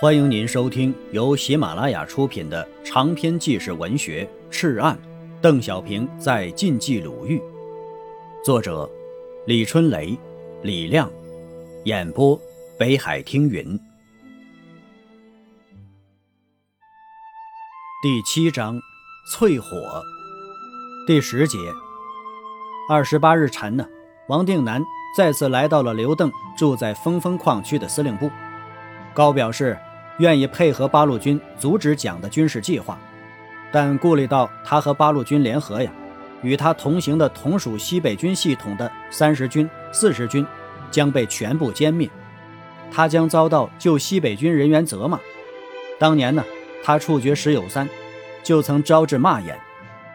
欢迎您收听由喜马拉雅出品的长篇纪实文学《赤案》，邓小平在晋冀鲁豫，作者李春雷、李亮，演播北海听云。第七章，淬火。第十节，二十八日晨呢，王定南再次来到了刘邓住在峰峰矿区的司令部，高表示。愿意配合八路军阻止蒋的军事计划，但顾虑到他和八路军联合呀，与他同行的同属西北军系统的三十军、四十军将被全部歼灭，他将遭到旧西北军人员责骂。当年呢，他处决石友三，就曾招致骂言。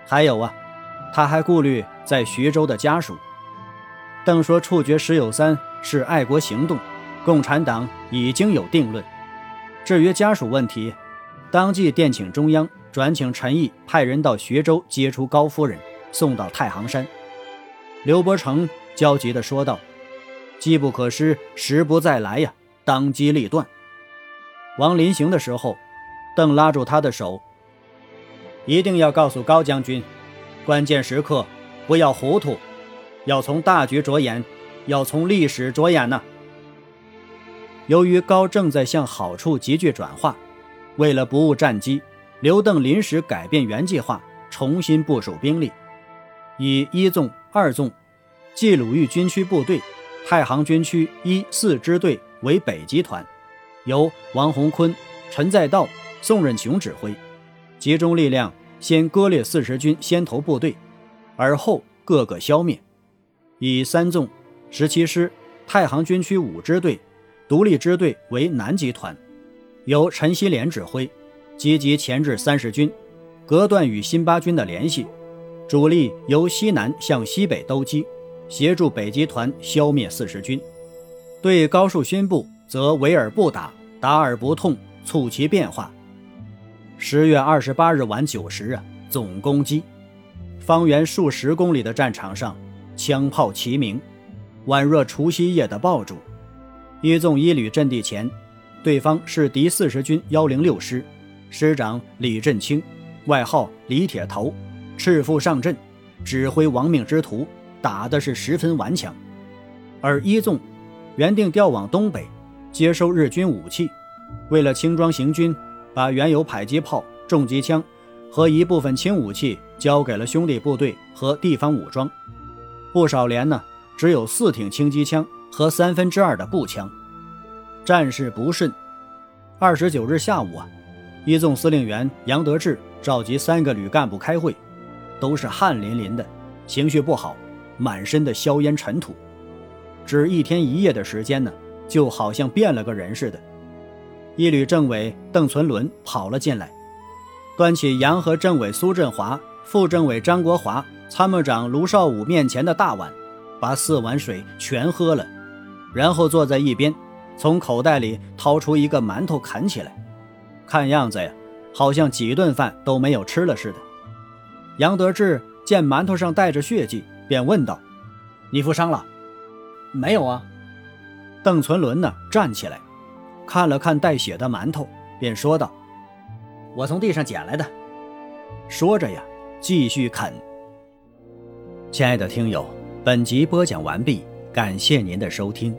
还有啊，他还顾虑在徐州的家属。邓说处决石友三是爱国行动，共产党已经有定论。至于家属问题，当即电请中央转请陈毅派人到徐州接出高夫人，送到太行山。刘伯承焦急地说道：“机不可失，时不再来呀，当机立断。”王临行的时候，邓拉住他的手：“一定要告诉高将军，关键时刻不要糊涂，要从大局着眼，要从历史着眼呢。”由于高正在向好处急剧转化，为了不误战机，刘邓临时改变原计划，重新部署兵力，以一纵、二纵、冀鲁豫军区部队、太行军区一四支队为北集团，由王洪坤、陈再道、宋任穷指挥，集中力量先割裂四十军先头部队，而后各个消灭；以三纵、十七师、太行军区五支队。独立支队为南集团，由陈锡联指挥，积极钳制三十军，隔断与新八军的联系，主力由西南向西北兜击，协助北集团消灭四十军。对高树勋部则围而不打，打而不痛，促其变化。十月二十八日晚九时啊，总攻击，方圆数十公里的战场上，枪炮齐鸣，宛若除夕夜的爆竹。一纵一旅阵地前，对方是敌四十军幺零六师，师长李振清，外号李铁头，赤腹上阵，指挥亡命之徒，打的是十分顽强。而一纵原定调往东北，接收日军武器，为了轻装行军，把原有迫击炮、重机枪和一部分轻武器交给了兄弟部队和地方武装。不少连呢，只有四挺轻机枪。和三分之二的步枪，战事不顺。二十九日下午啊，一纵司令员杨得志召集三个旅干部开会，都是汗淋淋的，情绪不好，满身的硝烟尘土。只一天一夜的时间呢，就好像变了个人似的。一旅政委邓存伦跑了进来，端起杨和政委苏振华、副政委张国华、参谋长卢少武面前的大碗，把四碗水全喝了。然后坐在一边，从口袋里掏出一个馒头啃起来，看样子呀，好像几顿饭都没有吃了似的。杨得志见馒头上带着血迹，便问道：“你负伤了？”“没有啊。”邓存伦呢，站起来，看了看带血的馒头，便说道：“我从地上捡来的。”说着呀，继续啃。亲爱的听友，本集播讲完毕，感谢您的收听。